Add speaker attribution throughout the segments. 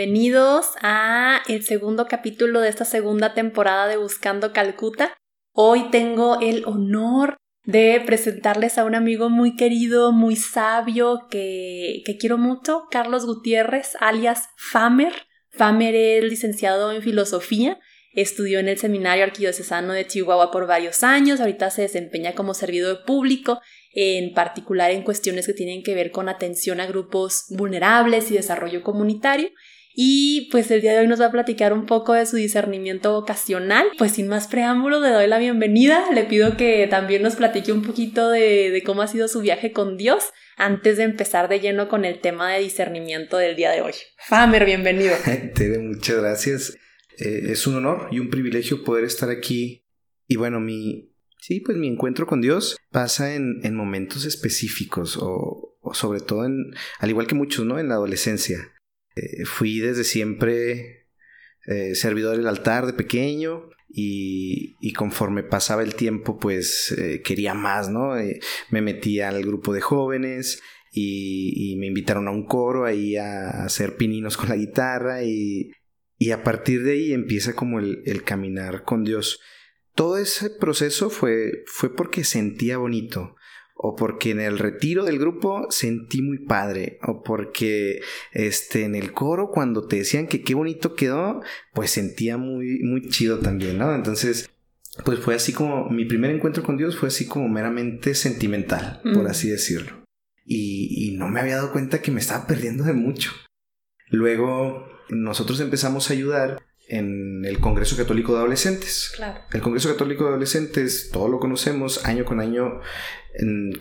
Speaker 1: Bienvenidos a el segundo capítulo de esta segunda temporada de Buscando Calcuta. Hoy tengo el honor de presentarles a un amigo muy querido, muy sabio, que, que quiero mucho, Carlos Gutiérrez, alias Famer. Famer es licenciado en filosofía, estudió en el Seminario Arquidiocesano de Chihuahua por varios años, ahorita se desempeña como servidor público, en particular en cuestiones que tienen que ver con atención a grupos vulnerables y desarrollo comunitario. Y pues el día de hoy nos va a platicar un poco de su discernimiento vocacional. Pues sin más preámbulo, le doy la bienvenida. Le pido que también nos platique un poquito de, cómo ha sido su viaje con Dios antes de empezar de lleno con el tema de discernimiento del día de hoy. Famer, bienvenido.
Speaker 2: Tere, muchas gracias. Eh, es un honor y un privilegio poder estar aquí. Y bueno, mi, sí, pues mi encuentro con Dios pasa en, en momentos específicos o, o sobre todo en, al igual que muchos, ¿no? En la adolescencia. Eh, fui desde siempre eh, servidor del altar de pequeño y, conforme pasaba el tiempo pues eh, quería más, ¿no? me metí al grupo de jóvenes y, y, me invitaron a un coro ahí a hacer pininos con la guitarra y, y a partir de ahí empieza como el, el, caminar con Dios. Todo ese proceso fue, fue porque sentía bonito o porque en el retiro del grupo sentí muy padre, o porque este en el coro cuando te decían que qué bonito quedó, pues sentía muy muy chido también, ¿no? Entonces, pues fue así como mi primer encuentro con Dios fue así como meramente sentimental, por así decirlo. Y, y no me había dado cuenta que me estaba perdiendo de mucho. Luego nosotros empezamos a ayudar en el Congreso Católico de Adolescentes.
Speaker 1: Claro.
Speaker 2: El Congreso Católico de Adolescentes, todos lo conocemos, año con año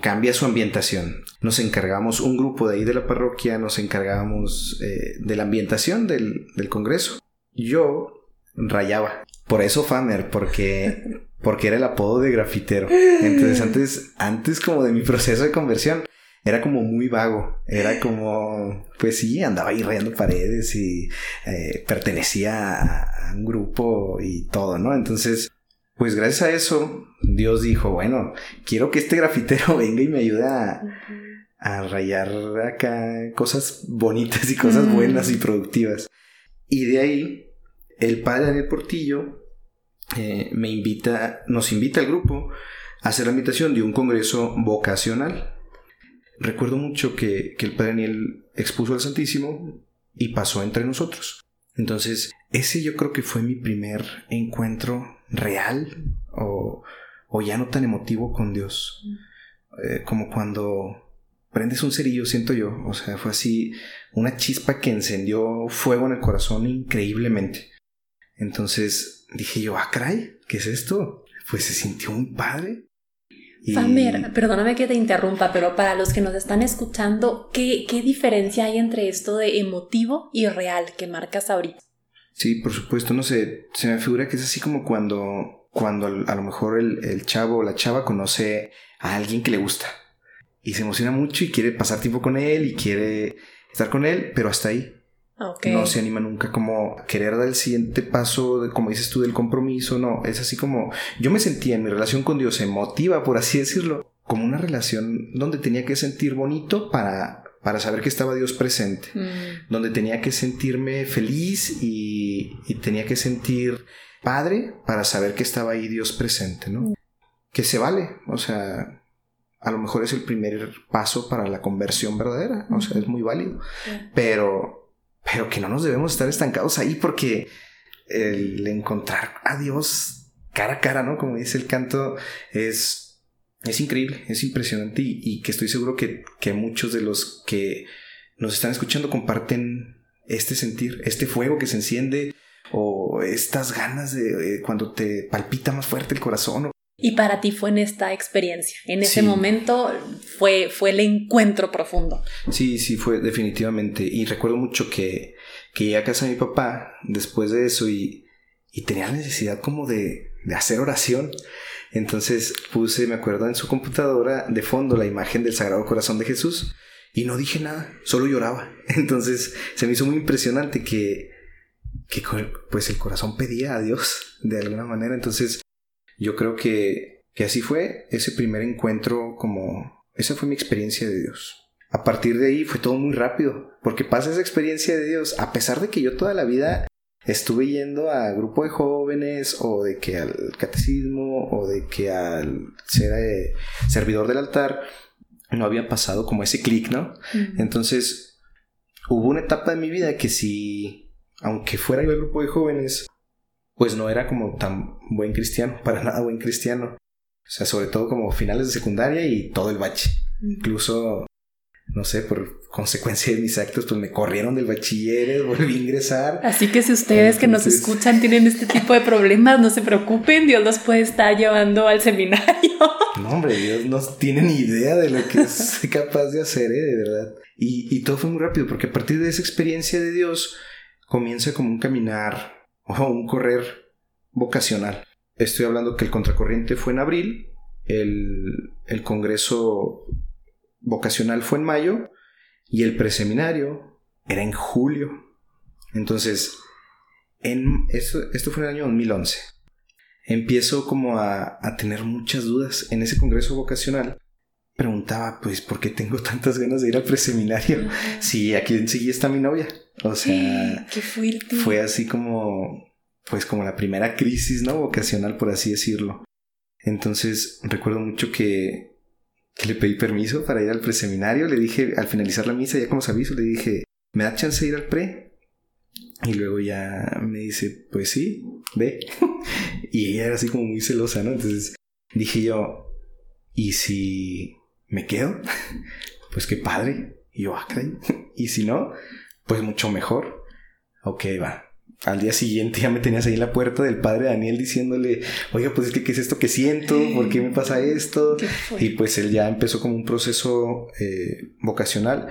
Speaker 2: cambia su ambientación. Nos encargamos, un grupo de ahí de la parroquia, nos encargábamos eh, de la ambientación del, del, Congreso. Yo rayaba. Por eso Famer, porque, porque era el apodo de grafitero. Entonces antes, antes como de mi proceso de conversión, era como muy vago, era como, pues sí, andaba ahí rayando paredes y eh, pertenecía a, un grupo y todo, ¿no? Entonces, pues gracias a eso, Dios dijo, bueno, quiero que este grafitero venga y me ayude a, rayar acá cosas bonitas y cosas buenas y productivas. Y de ahí, el padre Daniel Portillo eh, me invita, nos invita al grupo a hacer la invitación de un congreso vocacional recuerdo mucho que, el Padre Daniel expuso al Santísimo y pasó entre nosotros. Entonces, ese yo creo que fue mi primer encuentro real o, o ya no tan emotivo con Dios. Eh, como cuando prendes un cerillo, siento yo. O sea, fue así una chispa que encendió fuego en el corazón increíblemente. Entonces dije yo, ah, caray, ¿qué es esto? Pues se sintió un padre.
Speaker 1: Famer, perdóname que te interrumpa, pero para los que nos están escuchando, ¿qué, ¿qué, diferencia hay entre esto de emotivo y real que marcas ahorita?
Speaker 2: Sí, por supuesto, no sé, se me figura que es así como cuando, cuando a lo mejor el, el chavo o la chava conoce a alguien que le gusta y se emociona mucho y quiere pasar tiempo con él y quiere estar con él, pero hasta ahí. No se anima nunca como a querer dar el siguiente paso, de, como dices tú, del compromiso. No, es así como yo me sentía en mi relación con Dios emotiva, por así decirlo, como una relación donde tenía que sentir bonito para, para saber que estaba Dios presente, mm. donde tenía que sentirme feliz y, y, tenía que sentir padre para saber que estaba ahí Dios presente, ¿no? Que se vale, o sea, a lo mejor es el primer paso para la conversión verdadera, o sea, es muy válido, pero pero que no nos debemos estar estancados ahí porque el encontrar a Dios cara a cara, ¿no? Como dice el canto, es, es increíble, es impresionante y, que estoy seguro que, que, muchos de los que nos están escuchando comparten este sentir, este fuego que se enciende o estas ganas de, cuando te palpita más fuerte el corazón
Speaker 1: y para ti fue en esta experiencia, en ese momento fue, fue el encuentro profundo.
Speaker 2: Sí, sí, fue definitivamente. Y recuerdo mucho que, que llegué a casa de mi papá después de eso y, y tenía la necesidad como de, de hacer oración. Entonces puse, me acuerdo, en su computadora de fondo la imagen del Sagrado Corazón de Jesús y no dije nada, solo lloraba. Entonces se me hizo muy impresionante que, que pues el corazón pedía a Dios de alguna manera. Entonces yo creo que, que así fue ese primer encuentro como... Esa fue mi experiencia de Dios. A partir de ahí fue todo muy rápido, porque pasa esa experiencia de Dios, a pesar de que yo toda la vida estuve yendo a grupo de jóvenes o de que al catecismo o de que al ser eh, servidor del altar no había pasado como ese clic, ¿no? Entonces hubo una etapa de mi vida que si, aunque fuera yo al grupo de jóvenes, pues no era como tan buen cristiano, para nada buen cristiano. O sea, sobre todo como finales de secundaria y todo el bache. Incluso no sé, por consecuencia de mis actos, pues me corrieron del bachiller, volví a ingresar.
Speaker 1: Así que si ustedes que nos escuchan tienen este tipo de problemas, no se preocupen, Dios los puede estar llevando al seminario.
Speaker 2: No, hombre, Dios no tiene ni idea de lo que es capaz de hacer, ¿eh? de verdad. Y, y todo fue muy rápido, porque a partir de esa experiencia de Dios comienza como un caminar o un correr vocacional. Estoy hablando que el contracorriente fue en abril, el, el congreso vocacional fue en mayo y el preseminario era en julio. Entonces, en esto, esto fue en el año 2011. Empiezo como a, a tener muchas dudas en ese congreso vocacional. Preguntaba, pues, ¿por qué tengo tantas ganas de ir al preseminario? Si aquí enseguida está mi novia. O sea,
Speaker 1: qué fuerte.
Speaker 2: Fue así como, pues, como la primera crisis, ¿no? Vocacional, por así decirlo. Entonces, recuerdo mucho que que le pedí permiso para ir al preseminario. Le dije, al finalizar la misa, ya como se aviso, le dije, ¿me da chance de ir al pre? Y luego ya me dice, pues sí, ve. y ella era así como muy celosa, ¿no? Entonces dije yo, ¿y si me quedo? pues qué padre. Y yo, ah, Y si no, pues mucho mejor. Ok, va al día siguiente ya me tenías ahí en la puerta del padre Daniel diciéndole, oiga, pues es que, ¿qué es esto que siento? ¿Por qué me pasa esto? Y pues él ya empezó como un proceso eh, vocacional.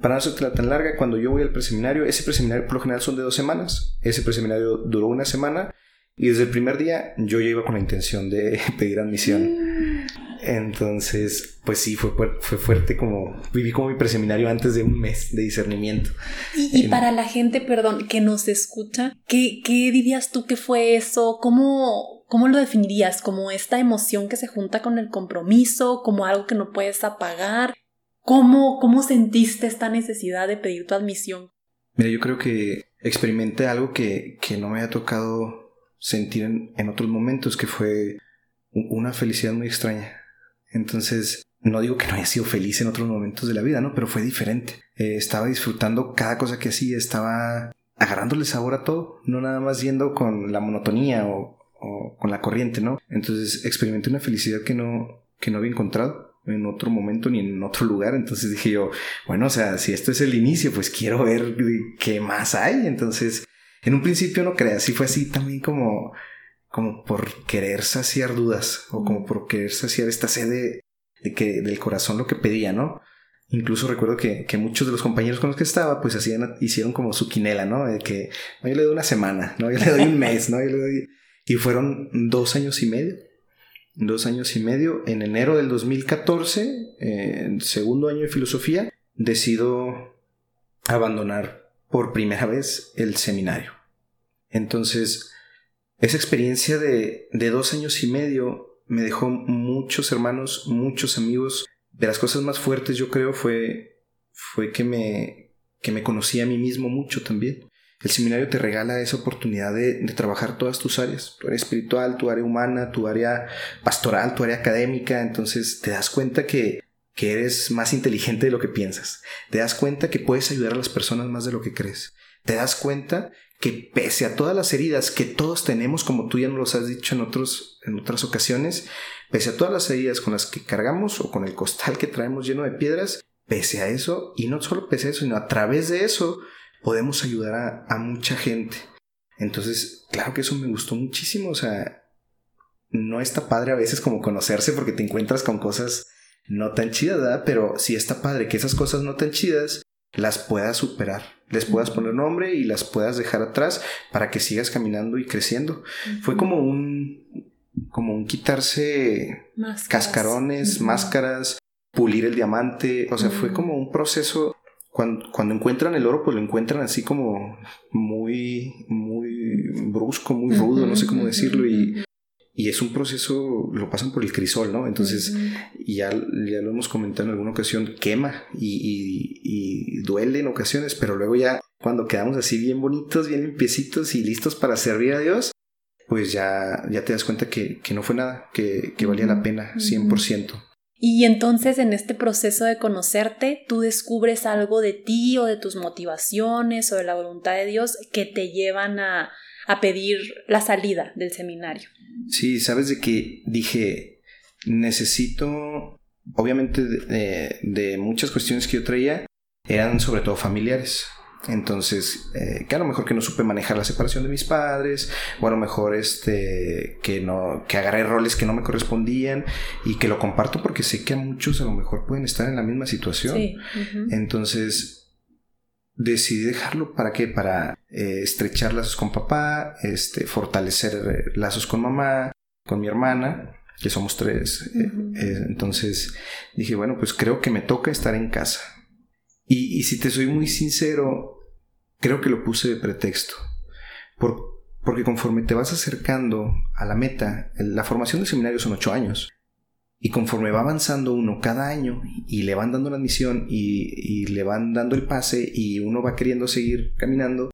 Speaker 2: Para no ser tan larga, cuando yo voy al preseminario, ese preseminario por lo general son de dos semanas. Ese preseminario duró una semana y desde el primer día yo ya iba con la intención de pedir admisión. Mm. Entonces, pues sí, fue, fue fuerte como viví como mi preseminario antes de un mes de discernimiento.
Speaker 1: Y, para la gente, perdón, que nos escucha, ¿qué, ¿qué, dirías tú que fue eso? ¿Cómo, ¿Cómo lo definirías? ¿Como esta emoción que se junta con el compromiso? ¿Como algo que no puedes apagar? ¿Cómo, cómo sentiste esta necesidad de pedir tu admisión?
Speaker 2: Mira, yo creo que experimenté algo que, que no me ha tocado sentir en, en otros momentos, que fue una felicidad muy extraña entonces, no digo que no haya sido feliz en otros momentos de la vida, ¿no? Pero fue diferente. Eh, estaba disfrutando cada cosa que hacía, estaba agarrándole sabor a todo, no nada más yendo con la monotonía o, con la corriente, ¿no? Entonces experimenté una felicidad que no, que no había encontrado en otro momento ni en otro lugar. Entonces dije yo, bueno, o sea, si esto es el inicio, pues quiero ver qué más hay. Entonces, en un principio no creas, sí fue así también como como por querer saciar dudas o como por querer saciar esta sed de, que del corazón lo que pedía, ¿no? Incluso recuerdo que, muchos de los compañeros con los que estaba, pues hacían, hicieron como su quinela, ¿no? De que yo le doy una semana, ¿no? Yo le doy un mes, ¿no? Yo le doy... Y fueron dos años y medio. Dos años y medio. En enero del 2014, en segundo año de filosofía, decido abandonar por primera vez el seminario. Entonces, esa experiencia de, dos años y medio me dejó muchos hermanos, muchos amigos. De las cosas más fuertes yo creo fue, fue que, me, que me conocí a mí mismo mucho también. El seminario te regala esa oportunidad de, trabajar todas tus áreas, tu área espiritual, tu área humana, tu área pastoral, tu área académica, entonces te das cuenta que, que eres más inteligente de lo que piensas, te das cuenta que puedes ayudar a las personas más de lo que crees, te das cuenta que pese a todas las heridas que todos tenemos, como tú ya nos los has dicho en, otros, en otras ocasiones, pese a todas las heridas con las que cargamos o con el costal que traemos lleno de piedras, pese a eso, y no solo pese a eso, sino a través de eso, podemos ayudar a, mucha gente. Entonces, claro que eso me gustó muchísimo, o sea, no está padre a veces como conocerse porque te encuentras con cosas no tan chidas, ¿verdad? Pero sí está padre que esas cosas no tan chidas las puedas superar, les puedas poner nombre y las puedas dejar atrás para que sigas caminando y creciendo. Fue como un como un quitarse cascarones, máscaras, pulir el diamante, o sea, fue como un proceso. Cuando, cuando, encuentran el oro, pues lo encuentran así como muy, muy brusco, muy rudo, no sé cómo decirlo, y, y, es un proceso, lo pasan por el crisol, ¿no? Entonces, ya, ya lo hemos comentado en alguna ocasión, quema y, y, duele en ocasiones, pero luego ya cuando quedamos así bien bonitos, bien limpiecitos y listos para servir a Dios, pues ya, ya te das cuenta que, que no fue nada, que, que valía la pena, 100%.
Speaker 1: Y entonces en este proceso de conocerte, tú descubres algo de ti o de tus motivaciones o de la voluntad de Dios que te llevan a, a pedir la salida del seminario.
Speaker 2: Sí, sabes de que dije, necesito, obviamente de, de muchas cuestiones que yo traía, eran sobre todo familiares. Entonces, eh, que a lo mejor que no supe manejar la separación de mis padres, o a lo mejor este, que no, que agarré roles que no me correspondían y que lo comparto porque sé que a muchos a lo mejor pueden estar en la misma situación. Entonces, decidí dejarlo para qué? Para eh, estrechar lazos con papá, este, fortalecer lazos con mamá, con mi hermana, que somos tres. Eh, entonces dije, bueno, pues creo que me toca estar en casa. Y, y, si te soy muy sincero, creo que lo puse de pretexto. porque conforme te vas acercando a la meta, la formación del seminario son ocho años. Y conforme va avanzando uno cada año y le van dando la misión y, le van dando el pase y uno va queriendo seguir caminando,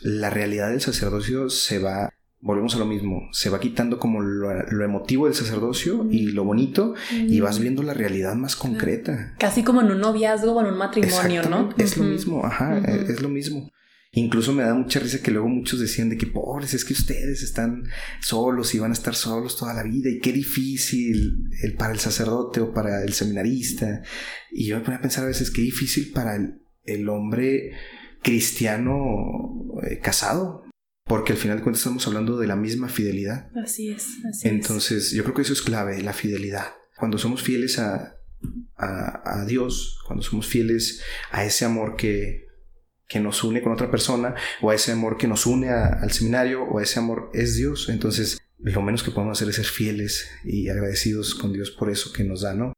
Speaker 2: la realidad del sacerdocio se va, volvemos a lo mismo, se va quitando como lo, emotivo del sacerdocio y lo bonito y vas viendo la realidad más concreta.
Speaker 1: Casi como en un noviazgo o en un matrimonio, ¿no?
Speaker 2: Es lo mismo, ajá, es lo mismo. Incluso me da mucha risa que luego muchos decían de que pobres, es que ustedes están solos y van a estar solos toda la vida y qué difícil el, para el sacerdote o para el seminarista. Y yo me ponía a pensar a veces qué difícil para el, hombre cristiano eh, casado, porque al final de cuentas estamos hablando de la misma fidelidad.
Speaker 1: Así es, así
Speaker 2: Entonces, yo creo que eso es clave, la fidelidad. Cuando somos fieles a, a, a Dios, cuando somos fieles a ese amor que, que nos une con otra persona, o a ese amor que nos une al seminario, o a ese amor es Dios. Entonces, lo menos que podemos hacer es ser fieles y agradecidos con Dios por eso que nos da, ¿no?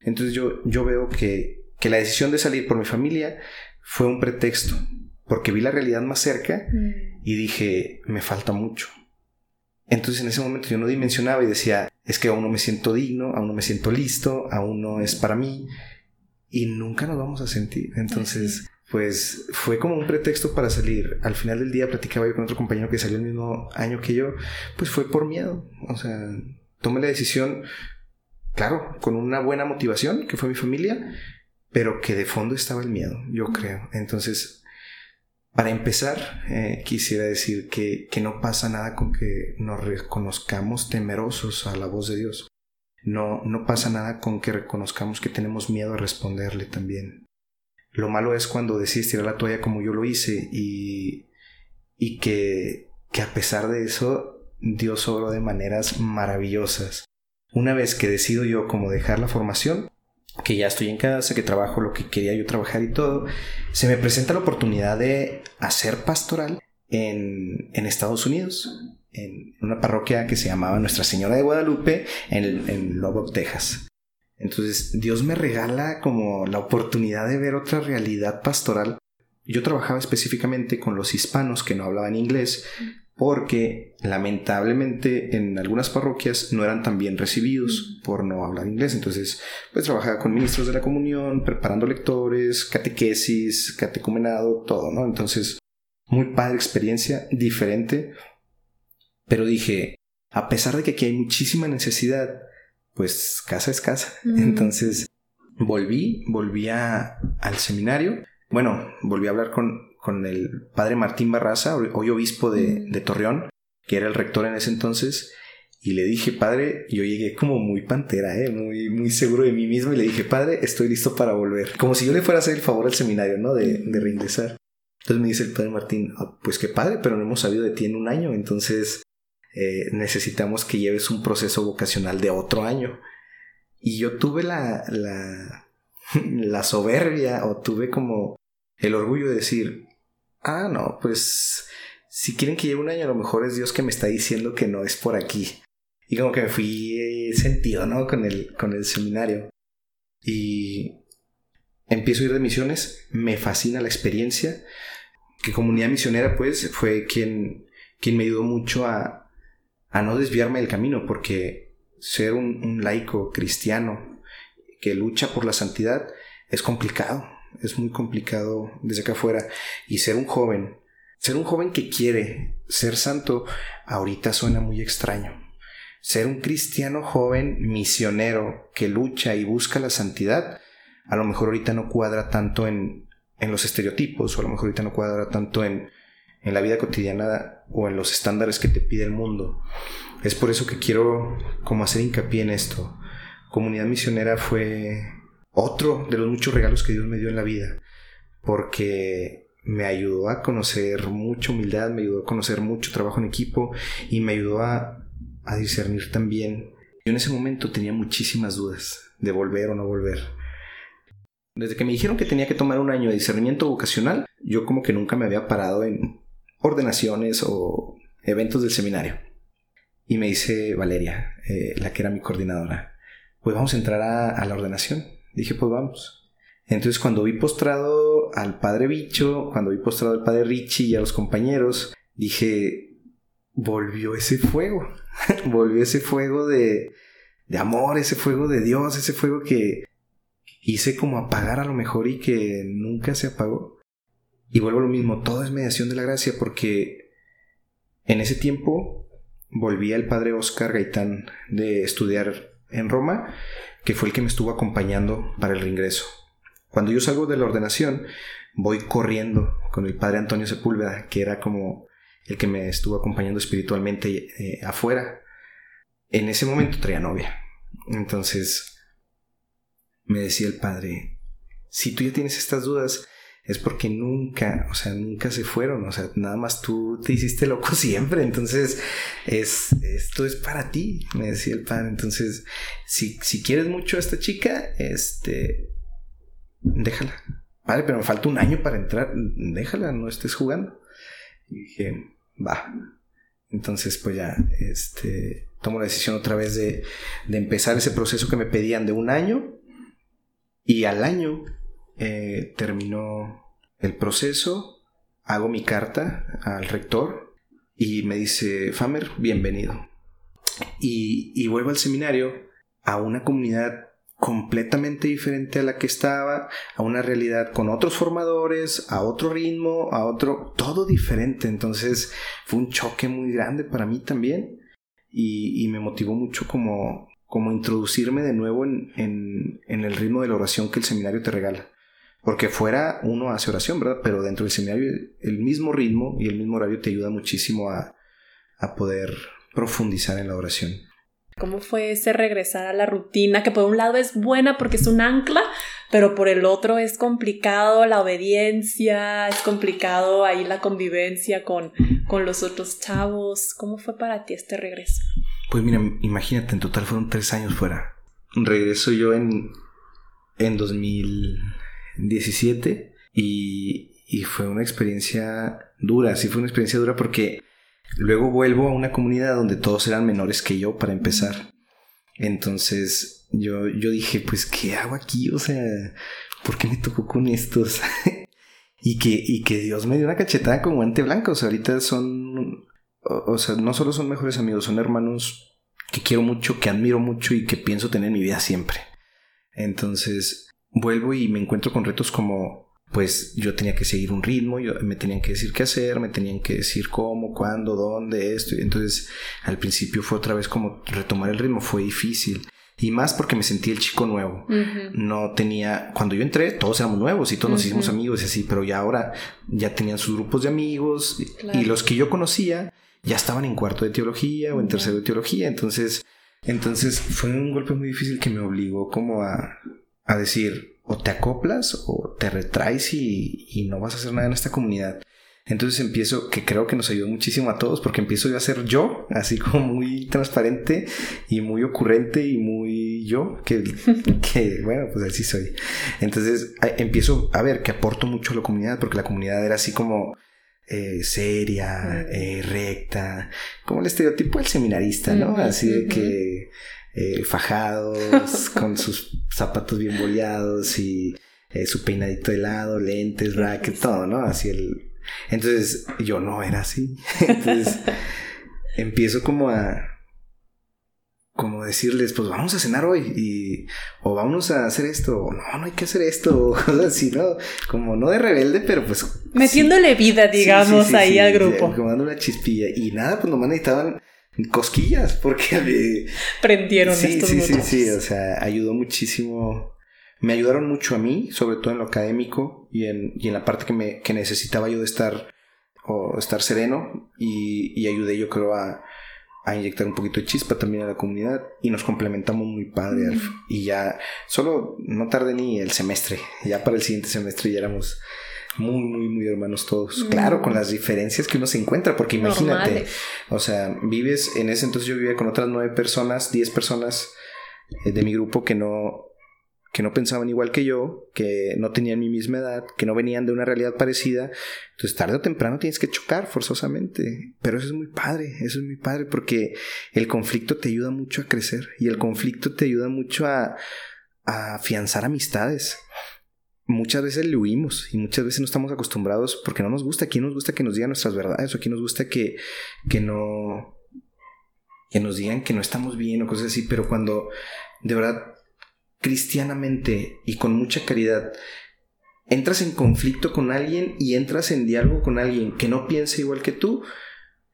Speaker 2: Entonces yo, yo veo que, que la decisión de salir por mi familia fue un pretexto, porque vi la realidad más cerca mm. y dije, me falta mucho. Entonces en ese momento yo no dimensionaba y decía, es que aún no me siento digno, aún no me siento listo, aún no es para mí y nunca nos vamos a sentir. Entonces pues fue como un pretexto para salir. Al final del día platicaba yo con otro compañero que salió el mismo año que yo, pues fue por miedo. O sea, tomé la decisión, claro, con una buena motivación, que fue mi familia, pero que de fondo estaba el miedo, yo creo. Entonces, para empezar, eh, quisiera decir que, que no pasa nada con que nos reconozcamos temerosos a la voz de Dios. No, no pasa nada con que reconozcamos que tenemos miedo a responderle también. Lo malo es cuando decides tirar la toalla como yo lo hice y, y que, que a pesar de eso Dios obró de maneras maravillosas. Una vez que decido yo como dejar la formación, que ya estoy en casa, que trabajo lo que quería yo trabajar y todo, se me presenta la oportunidad de hacer pastoral en, en Estados Unidos, en una parroquia que se llamaba Nuestra Señora de Guadalupe, en, en Texas. Entonces Dios me regala como la oportunidad de ver otra realidad pastoral. Yo trabajaba específicamente con los hispanos que no hablaban inglés porque lamentablemente en algunas parroquias no eran tan bien recibidos por no hablar inglés. Entonces, pues trabajaba con ministros de la comunión, preparando lectores, catequesis, catecumenado, todo, ¿no? Entonces, muy padre experiencia, diferente. Pero dije, a pesar de que aquí hay muchísima necesidad, pues casa es casa. Entonces volví, volví al seminario. Bueno, volví a hablar con, con el padre Martín Barraza, hoy obispo de, de, Torreón, que era el rector en ese entonces. Y le dije, padre, yo llegué como muy pantera, ¿eh? muy, muy seguro de mí mismo. Y le dije, padre, estoy listo para volver. Como si yo le fuera a hacer el favor al seminario, ¿no? De, de reingresar. Entonces me dice el padre Martín, ah, pues qué padre, pero no hemos sabido de ti en un año. Entonces eh, necesitamos que lleves un proceso vocacional de otro año. Y yo tuve la, la, la soberbia o tuve como el orgullo de decir, ah, no, pues si quieren que lleve un año, a lo mejor es Dios que me está diciendo que no es por aquí. Y como que me fui sentido, ¿no? Con el, con el seminario. Y empiezo a ir de misiones, me fascina la experiencia. Que comunidad misionera, pues, fue quien, quien me ayudó mucho a, a no desviarme del camino, porque ser un, laico cristiano que lucha por la santidad es complicado, es muy complicado desde acá afuera. Y ser un joven, ser un joven que quiere ser santo, ahorita suena muy extraño. Ser un cristiano joven misionero que lucha y busca la santidad, a lo mejor ahorita no cuadra tanto en, en los estereotipos, o a lo mejor ahorita no cuadra tanto en, en la vida cotidiana o en los estándares que te pide el mundo. Es por eso que quiero como hacer hincapié en esto. Comunidad misionera fue otro de los muchos regalos que Dios me dio en la vida, porque me ayudó a conocer mucha humildad, me ayudó a conocer mucho trabajo en equipo y me ayudó a, a discernir también. Yo en ese momento tenía muchísimas dudas de volver o no volver. Desde que me dijeron que tenía que tomar un año de discernimiento vocacional, yo como que nunca me había parado en ordenaciones o eventos del seminario. Y me dice Valeria, eh, la que era mi coordinadora, pues vamos a entrar a, a la ordenación. Dije, pues vamos. Entonces cuando vi postrado al padre Bicho, cuando vi postrado al padre Richie y a los compañeros, dije, volvió ese fuego, volvió ese fuego de, de amor, ese fuego de Dios, ese fuego que hice como apagar a lo mejor y que nunca se apagó. Y vuelvo a lo mismo, todo es mediación de la gracia porque en ese tiempo volvía el padre Oscar Gaitán de estudiar en Roma que fue el que me estuvo acompañando para el reingreso. Cuando yo salgo de la ordenación, voy corriendo con el padre Antonio Sepúlveda, que era como el que me estuvo acompañando espiritualmente eh, afuera. En ese momento traía novia. Entonces me decía el padre, si tú ya tienes estas dudas, es porque nunca, o sea, nunca se fueron, o sea, nada más tú te hiciste loco siempre, entonces es, esto es para ti, me decía el padre, entonces, si, si quieres mucho a esta chica, este, déjala, padre, pero me falta un año para entrar, déjala, no estés jugando. Y dije, va, entonces pues ya, este, tomo la decisión otra vez de, de empezar ese proceso que me pedían de un año, y al año eh, terminó el proceso, hago mi carta al rector y me dice, Famer, bienvenido. Y, vuelvo al seminario a una comunidad completamente diferente a la que estaba, a una realidad con otros formadores, a otro ritmo, a otro, todo diferente. Entonces fue un choque muy grande para mí también y, me motivó mucho como, como introducirme de nuevo en, en, el ritmo de la oración que el seminario te regala. Porque fuera uno hace oración, ¿verdad? Pero dentro del seminario el mismo ritmo y el mismo horario te ayuda muchísimo a, a poder profundizar en la oración.
Speaker 1: ¿Cómo fue ese regresar a la rutina? Que por un lado es buena porque es un ancla, pero por el otro es complicado la obediencia, es complicado ahí la convivencia con, con los otros chavos. ¿Cómo fue para ti este regreso?
Speaker 2: Pues mira, imagínate, en total fueron tres años fuera. Regreso yo en, en 2000. 17 y, y fue una experiencia dura, sí fue una experiencia dura porque luego vuelvo a una comunidad donde todos eran menores que yo para empezar. Entonces yo, yo dije, pues, ¿qué hago aquí? O sea, ¿por qué me tocó con estos? y, que, y que Dios me dio una cachetada con guante blanco. O sea, ahorita son, o, o, sea, no solo son mejores amigos, son hermanos que quiero mucho, que admiro mucho y que pienso tener en mi vida siempre. Entonces, vuelvo y me encuentro con retos como pues yo tenía que seguir un ritmo, yo, me tenían que decir qué hacer, me tenían que decir cómo, cuándo, dónde, esto. Entonces al principio fue otra vez como retomar el ritmo, fue difícil. Y más porque me sentí el chico nuevo. Uh -huh. No tenía, cuando yo entré, todos éramos nuevos y todos uh -huh. nos hicimos amigos y así, pero ya ahora ya tenían sus grupos de amigos claro. y los que yo conocía ya estaban en cuarto de teología o en tercero de teología. Entonces, entonces fue un golpe muy difícil que me obligó como a, a decir, o te acoplas o te retraes y, y, no vas a hacer nada en esta comunidad. Entonces empiezo, que creo que nos ayudó muchísimo a todos, porque empiezo yo a ser yo, así como muy transparente y muy ocurrente y muy yo, que, que bueno, pues así soy. Entonces empiezo a ver que aporto mucho a la comunidad, porque la comunidad era así como eh, seria, eh, recta, como el estereotipo del seminarista, ¿no? Así de que eh, fajados, con sus zapatos bien boleados y su peinadito de lado, lentes, racket, todo, ¿no? Así el entonces yo no era así. Entonces empiezo como a como decirles, pues vamos a cenar hoy y o vamos a hacer esto, o no, no hay que hacer esto, o cosas así, ¿no? Como no de rebelde, pero pues
Speaker 1: metiéndole vida, digamos, ahí al grupo.
Speaker 2: Como dando una chispilla y nada, pues nomás necesitaban cosquillas porque
Speaker 1: prendieron
Speaker 2: sí, estos sí, sí, sí, o sea, ayudó muchísimo. Me ayudaron mucho a mí, sobre todo en lo académico y en, y en la parte que, me, que necesitaba yo de estar, o estar sereno y, y ayudé yo creo a, a, inyectar un poquito de chispa también a la comunidad y nos complementamos muy padre mm. y ya solo no tardé ni el semestre, ya para el siguiente semestre ya éramos muy, muy, muy hermanos todos. Mm. Claro, con las diferencias que uno se encuentra, porque imagínate, o sea, vives, en ese entonces yo vivía con otras nueve personas, diez personas eh, de mi grupo que no, que no pensaban igual que yo, que no tenían mi misma edad, que no venían de una realidad parecida. Entonces tarde o temprano tienes que chocar forzosamente. Pero eso es muy padre, eso es muy padre porque el conflicto te ayuda mucho a crecer y el conflicto te ayuda mucho a, a afianzar amistades. Muchas veces le huimos y muchas veces no estamos acostumbrados porque no nos gusta. Aquí nos gusta que nos digan nuestras verdades o aquí nos gusta que, que no que nos digan que no estamos bien o cosas así, pero cuando de verdad cristianamente y con mucha caridad, entras en conflicto con alguien y entras en diálogo con alguien que no piensa igual que tú,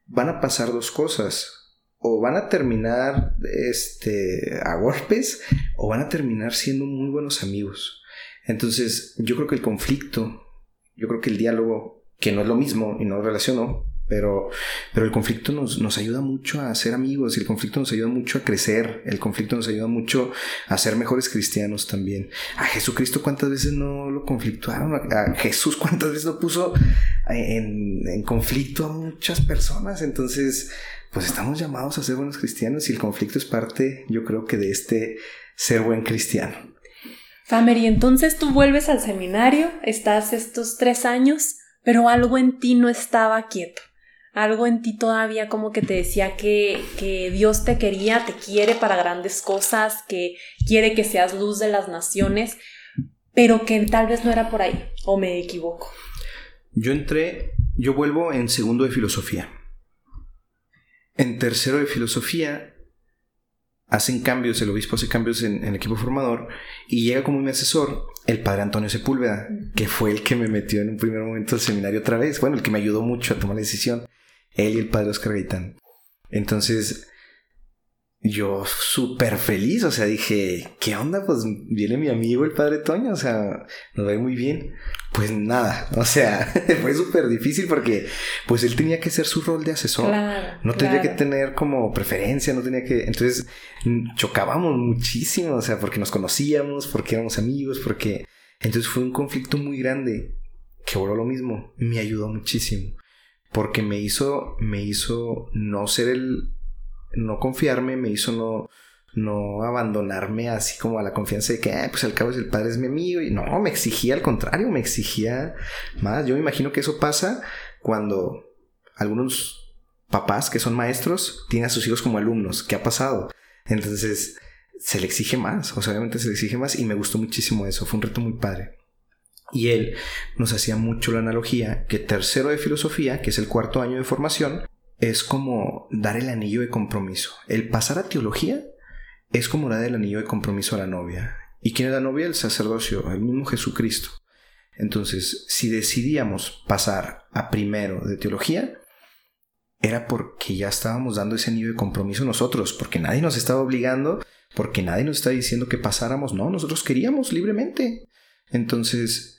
Speaker 2: van a pasar dos cosas. O van a terminar este, a golpes o van a terminar siendo muy buenos amigos. Entonces, yo creo que el conflicto, yo creo que el diálogo, que no es lo mismo y no relaciono, pero, pero el conflicto nos, nos, ayuda mucho a ser amigos, el conflicto nos ayuda mucho a crecer, el conflicto nos ayuda mucho a ser mejores cristianos también. A Jesucristo cuántas veces no lo conflictuaron, a Jesús cuántas veces no puso en, en conflicto a muchas personas. Entonces, pues estamos llamados a ser buenos cristianos y el conflicto es parte, yo creo que de este ser buen cristiano.
Speaker 1: Famer, y entonces tú vuelves al seminario, estás estos tres años, pero algo en ti no estaba quieto algo en ti todavía como que te decía que, que, Dios te quería, te quiere para grandes cosas, que quiere que seas luz de las naciones, pero que tal vez no era por ahí, o me equivoco.
Speaker 2: Yo entré, yo vuelvo en segundo de filosofía. En tercero de filosofía hacen cambios, el obispo hace cambios en, el equipo formador y llega como mi asesor el padre Antonio Sepúlveda, que fue el que me metió en un primer momento al seminario otra vez, bueno, el que me ayudó mucho a tomar la decisión él y el padre Oscar Gaitán. Entonces, yo súper feliz, o sea, dije, ¿qué onda? Pues viene mi amigo el padre Toño, o sea, nos va muy bien. Pues nada, o sea, fue súper difícil porque pues él tenía que ser su rol de asesor. no tenía que tener como preferencia, no tenía que... Entonces chocábamos muchísimo, o sea, porque nos conocíamos, porque éramos amigos, porque... Entonces fue un conflicto muy grande que voló lo mismo, me ayudó muchísimo porque me hizo, me hizo no ser el, no confiarme, me hizo no, no abandonarme así como a la confianza de que, ah, pues al cabo el padre es mi amigo. Y no, me exigía al contrario, me exigía más. Yo me imagino que eso pasa cuando algunos papás que son maestros tienen a sus hijos como alumnos. ¿Qué ha pasado? Entonces se le exige más, o sea, obviamente se le exige más y me gustó muchísimo eso, fue un reto muy padre. Y él nos hacía mucho la analogía que tercero de filosofía, que es el cuarto año de formación, es como dar el anillo de compromiso. El pasar a teología es como dar el anillo de compromiso a la novia. ¿Y quién es la novia? El sacerdocio, el mismo Jesucristo. Entonces, si decidíamos pasar a primero de teología, era porque ya estábamos dando ese anillo de compromiso nosotros, porque nadie nos estaba obligando, porque nadie nos está diciendo que pasáramos, no, nosotros queríamos libremente. Entonces,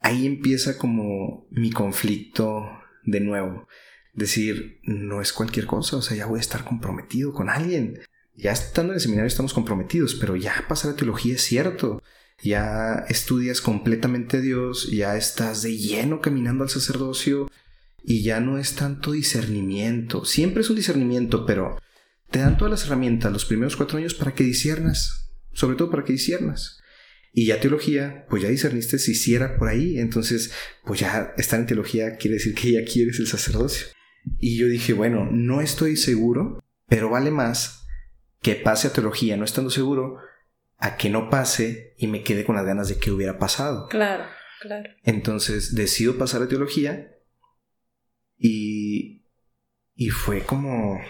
Speaker 2: ahí empieza como mi conflicto de nuevo. Decir, no es cualquier cosa, o sea, ya voy a estar comprometido con alguien. Ya estando en el seminario estamos comprometidos, pero ya pasar a teología es cierto. ya estudias completamente Dios, ya estás de lleno caminando al sacerdocio y ya no es tanto discernimiento. Siempre es un discernimiento, pero te dan todas las herramientas los primeros cuatro años para que disiernas, sobre todo para que disiernas. Y ya teología, pues ya discerniste si hiciera por ahí, entonces, pues ya estar en teología quiere decir que ya quieres el sacerdocio. Y yo dije, bueno, no estoy seguro, pero vale más que pase a teología no estando seguro a que no pase y me quede con las ganas de que hubiera pasado.
Speaker 1: Claro, claro.
Speaker 2: Entonces decido pasar a teología y, y fue como,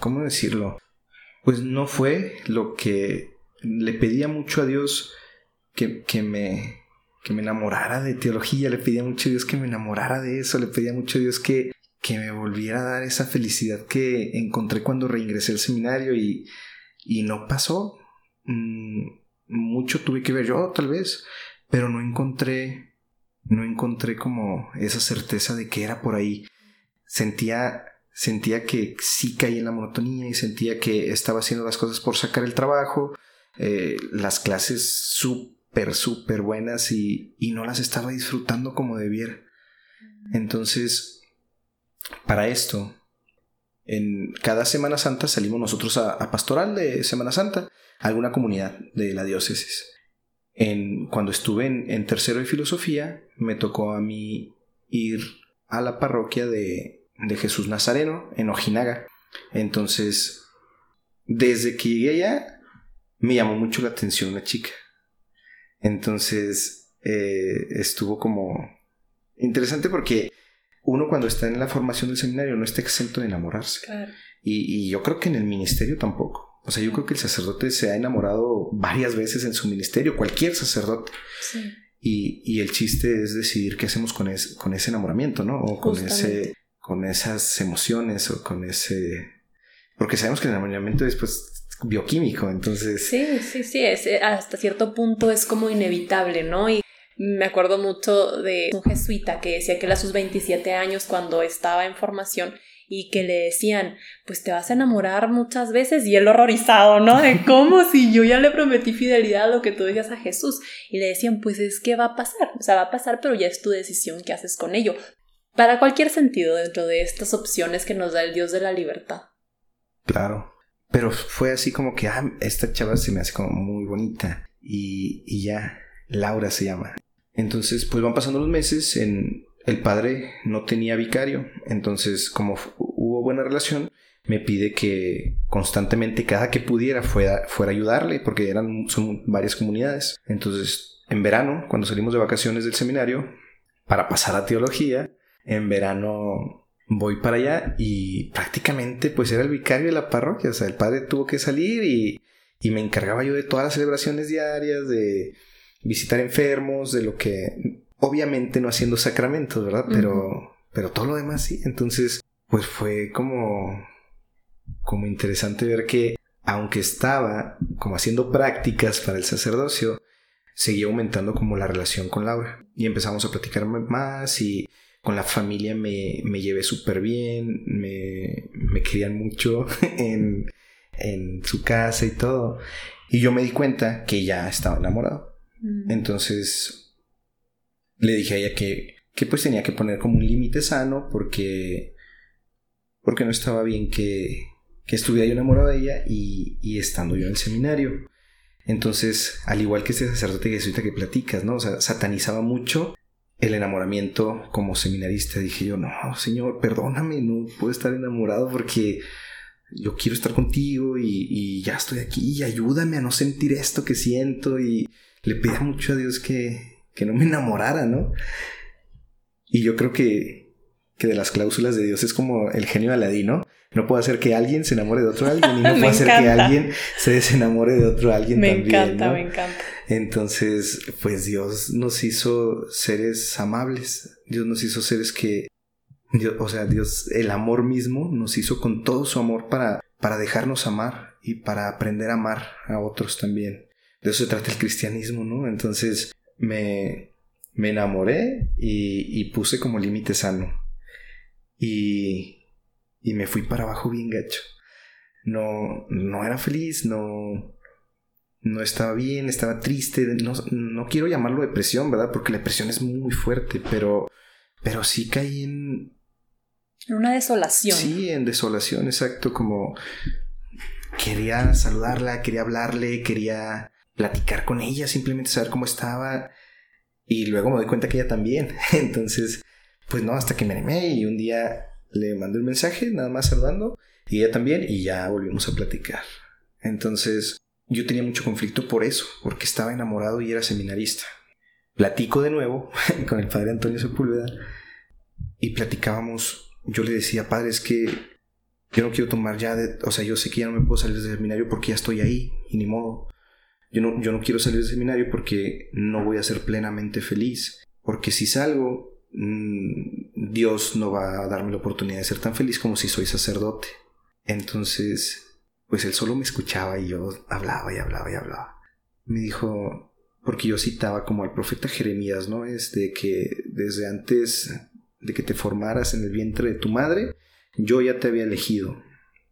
Speaker 2: ¿cómo decirlo? Pues no fue lo que le pedía mucho a Dios que, que me, que me enamorara de teología, le pedía mucho a Dios que me enamorara de eso, le pedía mucho a Dios que, que me volviera a dar esa felicidad que encontré cuando reingresé al seminario y, y no pasó. Mm, mucho tuve que ver yo, tal vez, pero no encontré, no encontré como esa certeza de que era por ahí. Sentía, sentía que sí caí en la monotonía y sentía que estaba haciendo las cosas por sacar el trabajo, eh, las clases súper, súper buenas y, y no las estaba disfrutando como debiera. Entonces, para esto, en cada Semana Santa salimos nosotros a, pastoral de Semana Santa, a alguna comunidad de la diócesis. En, cuando estuve en, tercero de filosofía, me tocó a mí ir a la parroquia de, de Jesús Nazareno en Ojinaga. Entonces, desde que llegué allá, me llamó mucho la atención una chica. Entonces, eh, estuvo como interesante porque uno cuando está en la formación del seminario no está exento de enamorarse. Y, yo creo que en el ministerio tampoco. O sea, yo creo que el sacerdote se ha enamorado varias veces en su ministerio, cualquier sacerdote. Y, el chiste es decidir qué hacemos con, con ese enamoramiento, ¿no? O con, ese, con esas emociones o con ese... Porque sabemos que el enamoramiento es pues bioquímico, entonces...
Speaker 1: Sí, sí, sí, es, hasta cierto punto es como inevitable, ¿no? Y me acuerdo mucho de un jesuita que decía que era sus 27 años cuando estaba en formación y que le decían, pues te vas a enamorar muchas veces y él horrorizado, ¿no? De cómo si yo ya le prometí fidelidad a lo que tú decías a Jesús y le decían, pues es que va a pasar, o sea, va a pasar, pero ya es tu decisión qué haces con ello. Para cualquier sentido dentro de estas opciones que nos da el Dios de la libertad.
Speaker 2: Claro, pero fue así como que, ah, esta chava se me hace como muy bonita y, y ya, Laura se llama. Entonces, pues van pasando los meses, en, el padre no tenía vicario, entonces como hubo buena relación, me pide que constantemente, cada que pudiera, fuera, fuera a ayudarle, porque eran son varias comunidades. Entonces, en verano, cuando salimos de vacaciones del seminario, para pasar a teología, en verano voy para allá y prácticamente pues era el vicario de la parroquia, o sea, el padre tuvo que salir y, y me encargaba yo de todas las celebraciones diarias, de visitar enfermos, de lo que obviamente no haciendo sacramentos, ¿verdad? Pero, pero todo lo demás sí. Entonces, pues fue como, como interesante ver que aunque estaba como haciendo prácticas para el sacerdocio, seguía aumentando como la relación con Laura. Y empezamos a platicar más y con la familia me, me llevé súper bien, me, me querían mucho en, en su casa y todo. Y yo me di cuenta que ya estaba enamorado. Entonces le dije a ella que, que pues tenía que poner como un límite sano porque, porque no estaba bien que, que estuviera yo enamorado de ella y, y, estando yo en el seminario. Entonces, al igual que este sacerdote jesuita que platicas, ¿no? O sea, satanizaba mucho el enamoramiento como seminarista. Dije yo, no, señor, perdóname, no puedo estar enamorado porque yo quiero estar contigo y, y ya estoy aquí y ayúdame a no sentir esto que siento y le pedía mucho a Dios que, que no me enamorara, ¿no? Y yo creo que, que de las cláusulas de Dios es como el genio de Aladino. No puedo hacer que alguien se enamore de otro alguien y no puedo hacer que alguien se desenamore de otro alguien
Speaker 1: me
Speaker 2: también.
Speaker 1: Me encanta, me encanta.
Speaker 2: Entonces, pues Dios nos hizo seres amables. Dios nos hizo seres que, o sea, Dios, el amor mismo nos hizo con todo su amor para, para dejarnos amar y para aprender a amar a otros también de eso se trata el cristianismo, ¿no? Entonces me, me enamoré y, puse como límite sano. Y, y me fui para abajo bien gacho. No, no era feliz, no, no estaba bien, estaba triste, no, no quiero llamarlo depresión, ¿verdad? Porque la depresión es muy fuerte, pero, pero sí caí en...
Speaker 1: En una desolación.
Speaker 2: Sí, en desolación, exacto, como quería saludarla, quería hablarle, quería platicar con ella, simplemente saber cómo estaba. Y luego me doy cuenta que ella también. Entonces, pues no, hasta que me animé y un día le mandé un mensaje, nada más saludando, y ella también, y ya volvimos a platicar. Entonces, yo tenía mucho conflicto por eso, porque estaba enamorado y era seminarista. Platico de nuevo con el padre Antonio Sepúlveda y platicábamos. Yo le decía, padre, es que yo no quiero tomar ya, de, o sea, yo sé que ya no me puedo salir del seminario porque ya estoy ahí y ni modo. Yo no, yo no quiero salir del seminario porque no voy a ser plenamente feliz. Porque si salgo, mmm, Dios no va a darme la oportunidad de ser tan feliz como si soy sacerdote. Entonces, pues él solo me escuchaba y yo hablaba y hablaba y hablaba. Me dijo, porque yo citaba como al profeta Jeremías, ¿no? Es de que desde antes de que te formaras en el vientre de tu madre, yo ya te había elegido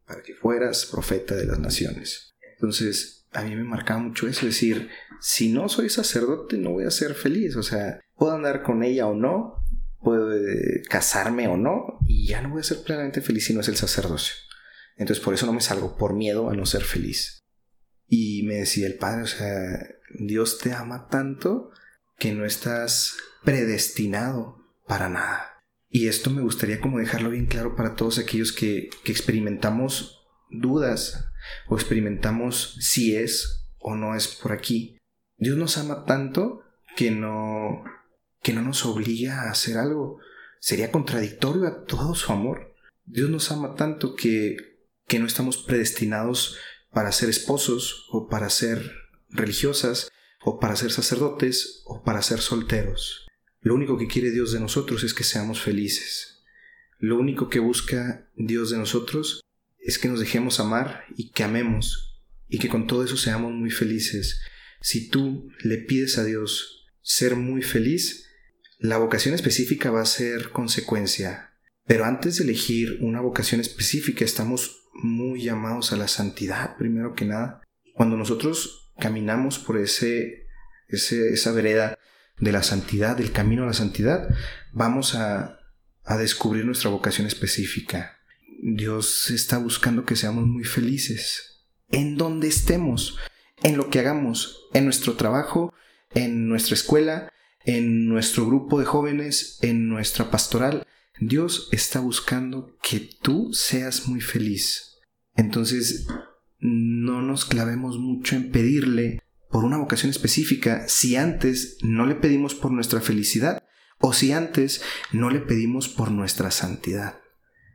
Speaker 2: para que fueras profeta de las naciones. Entonces, a mí me marcaba mucho eso, decir, si no soy sacerdote no voy a ser feliz, o sea, puedo andar con ella o no, puedo eh, casarme o no, y ya no voy a ser plenamente feliz si no es el sacerdocio. Entonces por eso no me salgo, por miedo a no ser feliz. Y me decía el padre, o sea, Dios te ama tanto que no estás predestinado para nada. Y esto me gustaría como dejarlo bien claro para todos aquellos que, que experimentamos dudas o experimentamos si es o no es por aquí. Dios nos ama tanto que no que no nos obliga a hacer algo. Sería contradictorio a todo su amor. Dios nos ama tanto que que no estamos predestinados para ser esposos o para ser religiosas o para ser sacerdotes o para ser solteros. Lo único que quiere Dios de nosotros es que seamos felices. Lo único que busca Dios de nosotros es que nos dejemos amar y que amemos y que con todo eso seamos muy felices. Si tú le pides a Dios ser muy feliz, la vocación específica va a ser consecuencia. Pero antes de elegir una vocación específica estamos muy llamados a la santidad, primero que nada. Cuando nosotros caminamos por ese, esa vereda de la santidad, del camino a la santidad, vamos a, a descubrir nuestra vocación específica. Dios está buscando que seamos muy felices en donde estemos, en lo que hagamos, en nuestro trabajo, en nuestra escuela, en nuestro grupo de jóvenes, en nuestra pastoral, Dios está buscando que tú seas muy feliz. Entonces, no nos clavemos mucho en pedirle por una vocación específica si antes no le pedimos por nuestra felicidad o si antes no le pedimos por nuestra santidad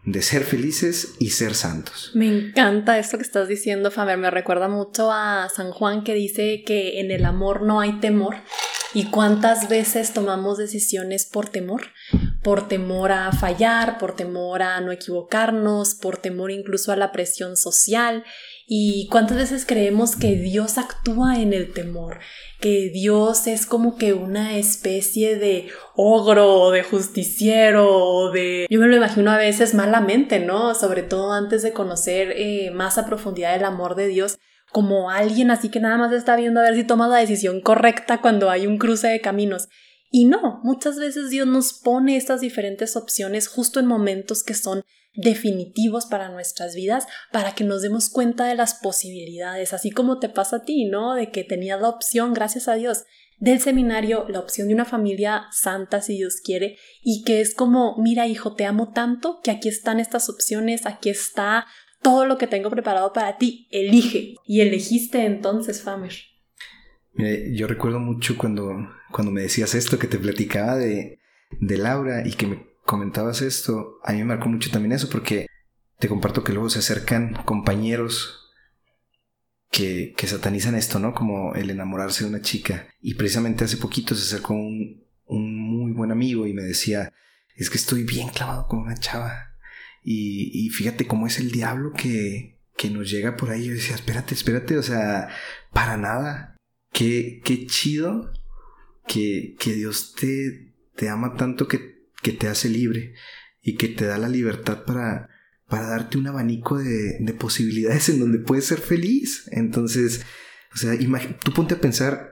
Speaker 2: de ser felices y ser santos.
Speaker 1: Me encanta esto que estás diciendo, Faber. Me recuerda mucho a San Juan que dice que en el amor no hay temor. ¿Y cuántas veces tomamos decisiones por temor? Por temor a fallar, por temor a no equivocarnos, por temor incluso a la presión social. ¿Y cuántas veces creemos que Dios actúa en el temor? Que Dios es como que una especie de ogro o de justiciero de... Yo me lo imagino a veces malamente, ¿no? Sobre todo antes de conocer eh, más a profundidad el amor de Dios como alguien así que nada más está viendo a ver si toma la decisión correcta cuando hay un cruce de caminos. Y no, muchas veces Dios nos pone estas diferentes opciones justo en momentos que son definitivos para nuestras vidas para que nos demos cuenta de las posibilidades, así como te pasa a ti, ¿no? De que tenías la opción, gracias a Dios, del seminario, la opción de una familia santa, si Dios quiere, y que es como, mira hijo, te amo tanto que aquí están estas opciones, aquí está todo lo que tengo preparado para ti, elige. Y elegiste entonces, Famer.
Speaker 2: Yo recuerdo mucho cuando, cuando me decías esto, que te platicaba de, de Laura y que me comentabas esto, a mí me marcó mucho también eso porque te comparto que luego se acercan compañeros que, que, satanizan esto, ¿no? Como el enamorarse de una chica. Y precisamente hace poquito se acercó un, un muy buen amigo y me decía, es que estoy bien clavado con una chava. Y, fíjate cómo es el diablo que, que nos llega por ahí. Yo decía, espérate, espérate, o sea, para nada. Qué, qué chido que, que Dios te, te ama tanto que, que te hace libre y que te da la libertad para, para darte un abanico de, de posibilidades en donde puedes ser feliz. Entonces, O sea, tú ponte a pensar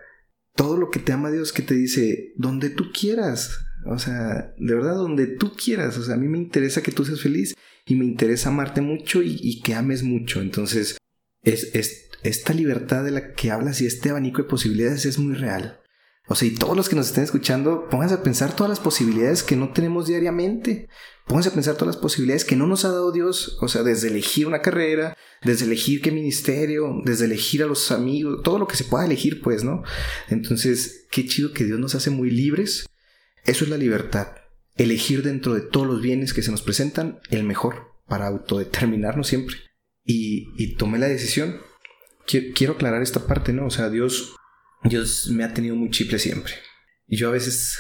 Speaker 2: todo lo que te ama Dios que te dice, donde tú quieras. O sea, de verdad, donde tú quieras. O sea, a mí me interesa que tú seas feliz y me interesa amarte mucho y, que ames mucho. Entonces, es, es, esta libertad de la que hablas y este abanico de posibilidades es muy real. O sea, y todos los que nos estén escuchando, pónganse a pensar todas las posibilidades que no tenemos diariamente. Pónganse a pensar todas las posibilidades que no nos ha dado Dios. O sea, desde elegir una carrera, desde elegir qué ministerio, desde elegir a los amigos, todo lo que se pueda elegir, pues, ¿no? Entonces, qué chido que Dios nos hace muy libres. Eso es la libertad. Elegir dentro de todos los bienes que se nos presentan el mejor para autodeterminarnos siempre. Y, y tomé la decisión. Quiero aclarar esta parte, ¿no? O sea, Dios Dios me ha tenido muy chiple siempre. Y yo a veces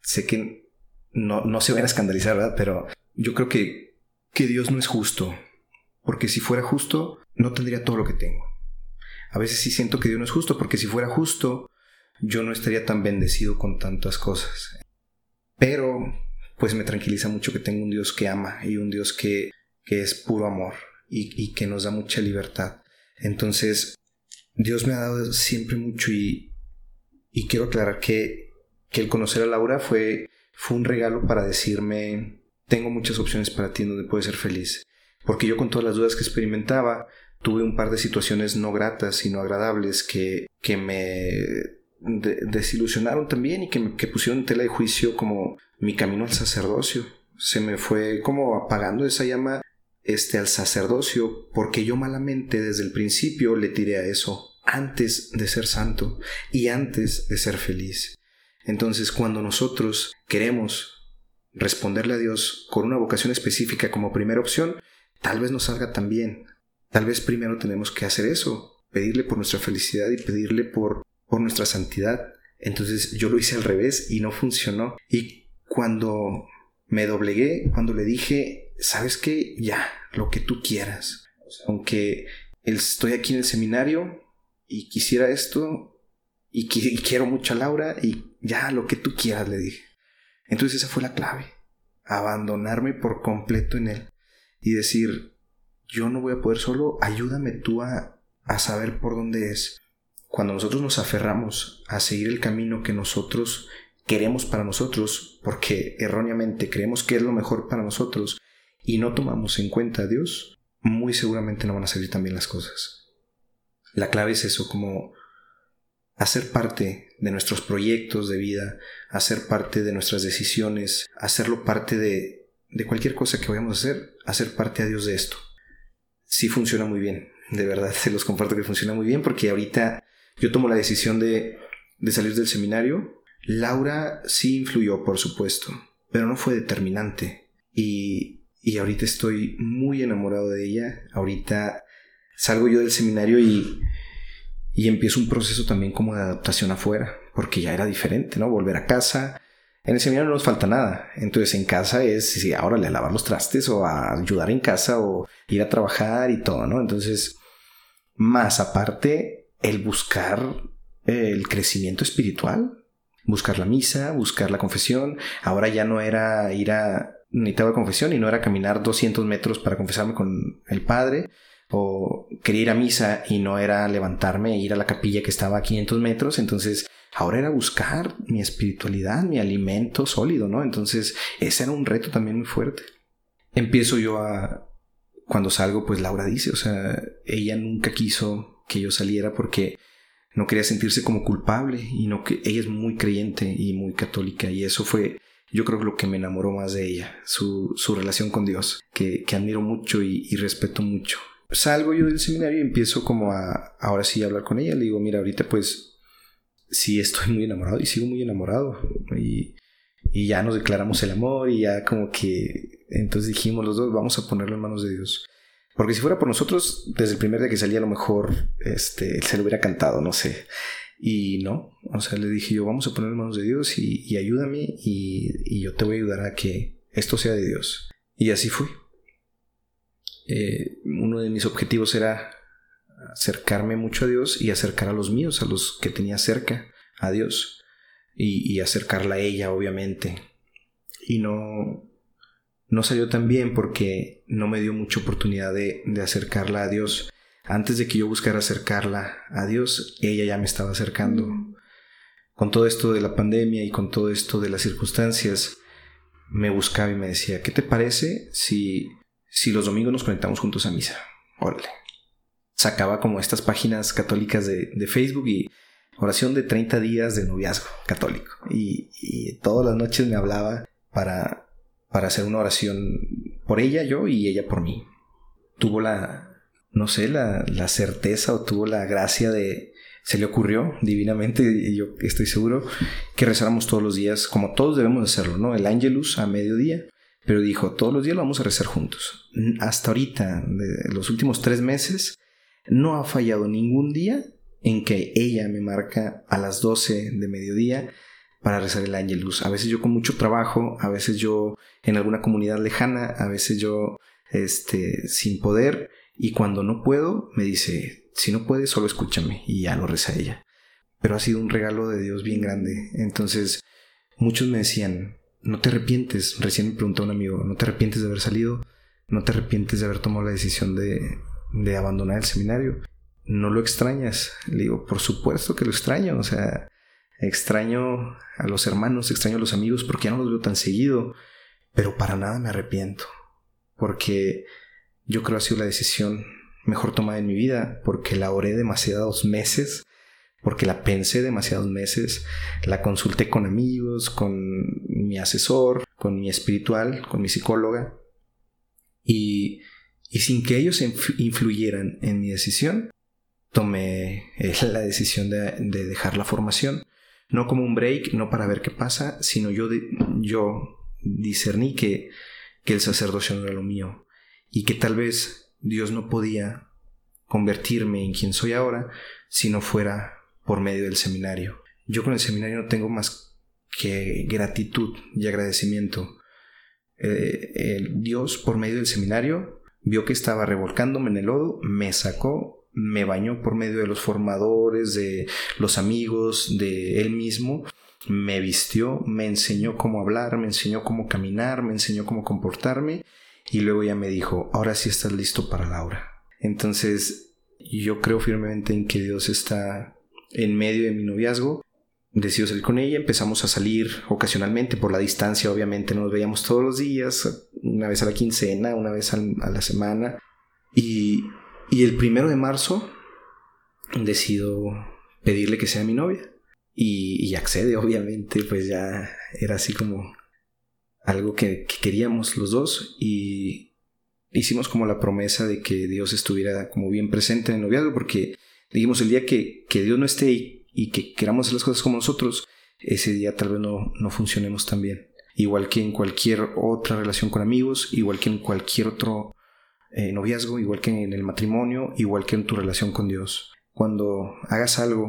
Speaker 2: sé que no, no se van a escandalizar, ¿verdad? Pero yo creo que, que Dios no es justo. Porque si fuera justo, no tendría todo lo que tengo. A veces sí siento que Dios no es justo, porque si fuera justo, yo no estaría tan bendecido con tantas cosas. Pero, pues me tranquiliza mucho que tengo un Dios que ama y un Dios que, que es puro amor y, y que nos da mucha libertad. Entonces, Dios me ha dado siempre mucho y, y quiero aclarar que, que, el conocer a Laura fue, fue un regalo para decirme, tengo muchas opciones para ti en donde puedes ser feliz. Porque yo con todas las dudas que experimentaba, tuve un par de situaciones no gratas y no agradables que, que me desilusionaron también y que, me, que pusieron en tela de juicio como mi camino al sacerdocio. Se me fue como apagando esa llama este, al sacerdocio porque yo malamente desde el principio le tiré a eso antes de ser santo y antes de ser feliz. Entonces cuando nosotros queremos responderle a Dios con una vocación específica como primera opción, tal vez no salga tan bien. Tal vez primero tenemos que hacer eso, pedirle por nuestra felicidad y pedirle por, por nuestra santidad. Entonces yo lo hice al revés y no funcionó. Y cuando me doblegué, cuando le dije ¿sabes qué? Ya, lo que tú quieras. aunque estoy aquí en el seminario y quisiera esto y, quiero mucho a Laura y ya, lo que tú quieras, le dije. Entonces esa fue la clave. Abandonarme por completo en él y decir, yo no voy a poder solo, ayúdame tú a, a saber por dónde es. Cuando nosotros nos aferramos a seguir el camino que nosotros queremos para nosotros, porque erróneamente creemos que es lo mejor para nosotros, y no tomamos en cuenta a Dios, muy seguramente no van a salir tan bien las cosas. La clave es eso, como hacer parte de nuestros proyectos de vida, hacer parte de nuestras decisiones, hacerlo parte de, de cualquier cosa que vayamos a hacer, hacer parte a Dios de esto. Sí funciona muy bien, de verdad se los comparto que funciona muy bien porque ahorita yo tomo la decisión de, de salir del seminario. Laura sí influyó, por supuesto, pero no fue determinante. Y y ahorita estoy muy enamorado de ella. Ahorita salgo yo del seminario y, y empiezo un proceso también como de adaptación afuera, porque ya era diferente, ¿no? Volver a casa. En el seminario no nos falta nada. Entonces en casa es, sí, ahora le lavar los trastes o a ayudar en casa o ir a trabajar y todo, ¿no? Entonces, más aparte, el buscar el crecimiento espiritual, buscar la misa, buscar la confesión. Ahora ya no era ir a necesitaba confesión y no era caminar 200 metros para confesarme con el padre o quería ir a misa y no era levantarme e ir a la capilla que estaba a 500 metros, entonces ahora era buscar mi espiritualidad, mi alimento sólido, ¿no? Entonces ese era un reto también muy fuerte. Empiezo yo a, cuando salgo, pues Laura dice, o sea, ella nunca quiso que yo saliera porque no quería sentirse como culpable y no que ella es muy creyente y muy católica y eso fue yo creo que lo que me enamoró más de ella, su, su relación con Dios, que, admiro mucho y, respeto mucho. Salgo yo del seminario y empiezo como a, ahora sí, a hablar con ella. Le digo, mira, ahorita pues sí estoy muy enamorado y sigo muy enamorado. Y, ya nos declaramos el amor y ya como que entonces dijimos los dos, vamos a ponerlo en manos de Dios. Porque si fuera por nosotros, desde el primer día que salía a lo mejor este, se lo hubiera cantado, no sé. Y no, o sea, le dije yo, vamos a poner en manos de Dios y, ayúdame y, y, yo te voy a ayudar a que esto sea de Dios. Y así fue. Eh, uno de mis objetivos era acercarme mucho a Dios y acercar a los míos, a los que tenía cerca a Dios y, y acercarla a ella, obviamente. Y no, no salió tan bien porque no me dio mucha oportunidad de, de acercarla a Dios Antes de que yo buscara acercarla a Dios, ella ya me estaba acercando. Con todo esto de la pandemia y con todo esto de las circunstancias, me buscaba y me decía, ¿qué te parece si, si los domingos nos conectamos juntos a misa? Órale. Sacaba como estas páginas católicas de, de Facebook y oración de 30 días de noviazgo católico. Y, y todas las noches me hablaba para, para hacer una oración por ella, yo y ella por mí. Tuvo la, no sé, la, la certeza o tuvo la gracia de, se le ocurrió divinamente, y yo estoy seguro, que rezáramos todos los días, como todos debemos hacerlo, ¿no? El Angelus a mediodía, pero dijo, todos los días lo vamos a rezar juntos. Hasta ahorita, de los últimos tres meses, no ha fallado ningún día en que ella me marca a las 12 de mediodía para rezar el Angelus. A veces yo con mucho trabajo, a veces yo en alguna comunidad lejana, a veces yo este, sin poder, y cuando no puedo, me dice, si no puedes, solo escúchame, y ya lo reza ella. Pero ha sido un regalo de Dios bien grande. Entonces, muchos me decían, no te arrepientes, recién me preguntó un amigo, no te arrepientes de haber salido, no te arrepientes de haber tomado la decisión de, de abandonar el seminario. ¿No lo extrañas? Le digo, por supuesto que lo extraño, o sea, extraño a los hermanos, extraño a los amigos porque ya no los veo tan seguido, pero para nada me arrepiento, porque yo creo ha sido la decisión mejor tomada en mi vida, porque la oré demasiados meses, porque la pensé demasiados meses, la consulté con amigos, con mi asesor, con mi espiritual, con mi psicóloga, y, y sin que ellos influyeran en mi decisión, tomé eh, la decisión de, de, dejar la formación, no como un break, no para ver qué pasa, sino yo, yo discerní que, que el sacerdocio no era lo mío y que tal vez Dios no podía convertirme en quien soy ahora si no fuera por medio del seminario. Yo con el seminario no tengo más que gratitud y agradecimiento. Eh, Dios por medio del seminario vio que estaba revolcándome en el lodo, me sacó, me bañó por medio de los formadores, de los amigos, de él mismo, me vistió, me enseñó cómo hablar, me enseñó cómo caminar, me enseñó cómo comportarme y luego ya me dijo, ahora sí estás listo para Laura. Entonces, yo creo firmemente en que Dios está en medio de mi noviazgo. Decido salir con ella, empezamos a salir ocasionalmente por la distancia, obviamente nos veíamos todos los días, una vez a la quincena, una vez a la semana. Y, y el primero de marzo decido pedirle que sea mi novia. Y, y, accede, obviamente, pues ya era así como algo que, queríamos los dos y hicimos como la promesa de que Dios estuviera como bien presente en el noviazgo porque dijimos el día que, que Dios no esté y, que queramos hacer las cosas como nosotros, ese día tal vez no, no funcionemos tan bien. Igual que en cualquier otra relación con amigos, igual que en cualquier otro eh, noviazgo, igual que en el matrimonio, igual que en tu relación con Dios. Cuando hagas algo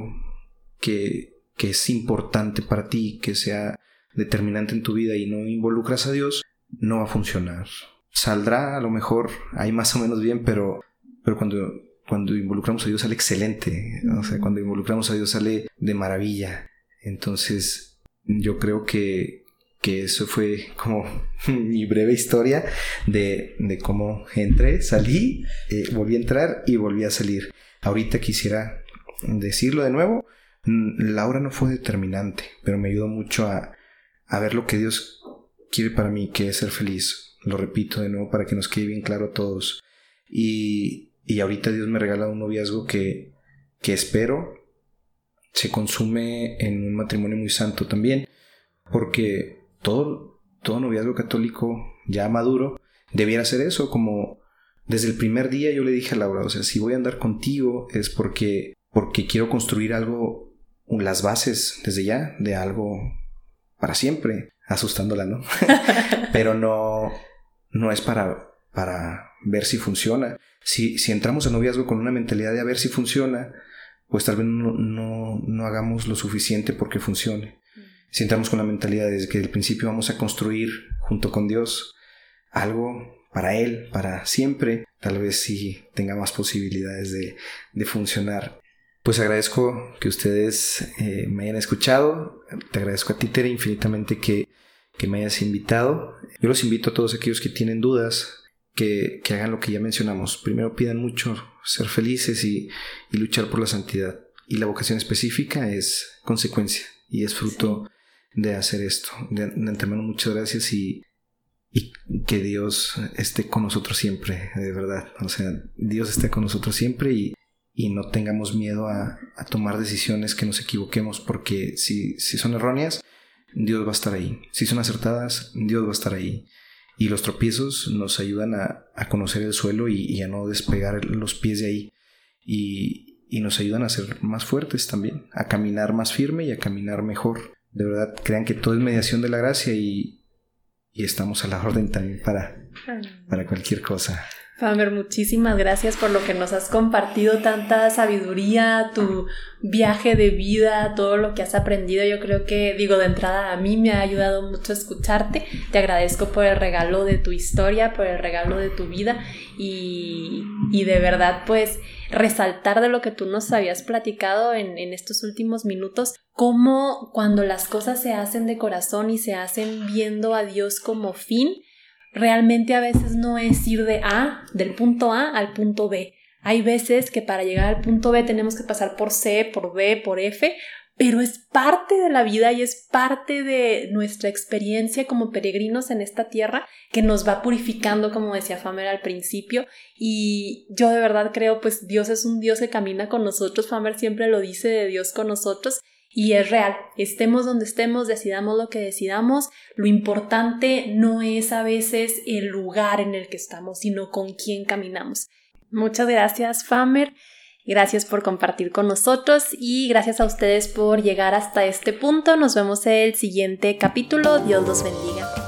Speaker 2: que, que es importante para ti, que sea determinante en tu vida y no involucras a Dios, no va a funcionar. Saldrá a lo mejor ahí más o menos bien, pero, pero cuando, cuando involucramos a Dios sale excelente. O sea, cuando involucramos a Dios sale de maravilla. Entonces, yo creo que, que eso fue como mi breve historia de, de cómo entré, salí, eh, volví a entrar y volví a salir. Ahorita quisiera decirlo de nuevo. La hora no fue determinante, pero me ayudó mucho a, a ver lo que Dios quiere para mí, que es ser feliz. Lo repito de nuevo para que nos quede bien claro a todos. Y, y ahorita Dios me regala un noviazgo que, que espero se consume en un matrimonio muy santo también, porque todo, todo noviazgo católico ya maduro debiera ser eso, como desde el primer día yo le dije a Laura, o sea, si voy a andar contigo es porque, porque quiero construir algo, las bases desde ya de algo para siempre, asustándola, ¿no? Pero no, no es para, para ver si funciona. Si, si entramos en noviazgo con una mentalidad de a ver si funciona, pues tal vez no, no, no hagamos lo suficiente porque funcione. Si entramos con la mentalidad desde que el principio vamos a construir junto con Dios algo para Él, para siempre, tal vez sí tenga más posibilidades de, de funcionar. Pues agradezco que ustedes eh, me hayan escuchado. Te agradezco a ti, Tere, infinitamente que, que me hayas invitado. Yo los invito a todos aquellos que tienen dudas, que, hagan lo que ya mencionamos. Primero pidan mucho ser felices y, luchar por la santidad. Y la vocación específica es consecuencia y es fruto de hacer esto. De, de, antemano, muchas gracias y, y que Dios esté con nosotros siempre, de verdad. O sea, Dios esté con nosotros siempre y, y no tengamos miedo a, a, tomar decisiones que nos equivoquemos, porque si, si son erróneas, Dios va a estar ahí. Si son acertadas, Dios va a estar ahí. Y los tropiezos nos ayudan a, a conocer el suelo y, a no despegar los pies de ahí. Y, y nos ayudan a ser más fuertes también, a caminar más firme y a caminar mejor. De verdad, crean que todo es mediación de la gracia y, y estamos a la orden también para, para cualquier cosa.
Speaker 1: Famer, muchísimas gracias por lo que nos has compartido, tanta sabiduría, tu viaje de vida, todo lo que has aprendido. Yo creo que, digo, de entrada a mí me ha ayudado mucho escucharte. Te agradezco por el regalo de tu historia, por el regalo de tu vida y, y de verdad, pues, resaltar de lo que tú nos habías platicado en, en estos últimos minutos, cómo cuando las cosas se hacen de corazón y se hacen viendo a Dios como fin, realmente a veces no es ir de A, del punto A al punto B. Hay veces que para llegar al punto B tenemos que pasar por C, por B, por F, pero es parte de la vida y es parte de nuestra experiencia como peregrinos en esta tierra que nos va purificando, como decía Famer al principio. Y yo de verdad creo, pues Dios es un Dios que camina con nosotros. Famer siempre lo dice de Dios con nosotros y es real. Estemos donde estemos, decidamos lo que decidamos. Lo importante no es a veces el lugar en el que estamos, sino con quién caminamos. Muchas gracias, Famer. Gracias por compartir con nosotros y gracias a ustedes por llegar hasta este punto. Nos vemos en el siguiente capítulo. Dios los bendiga.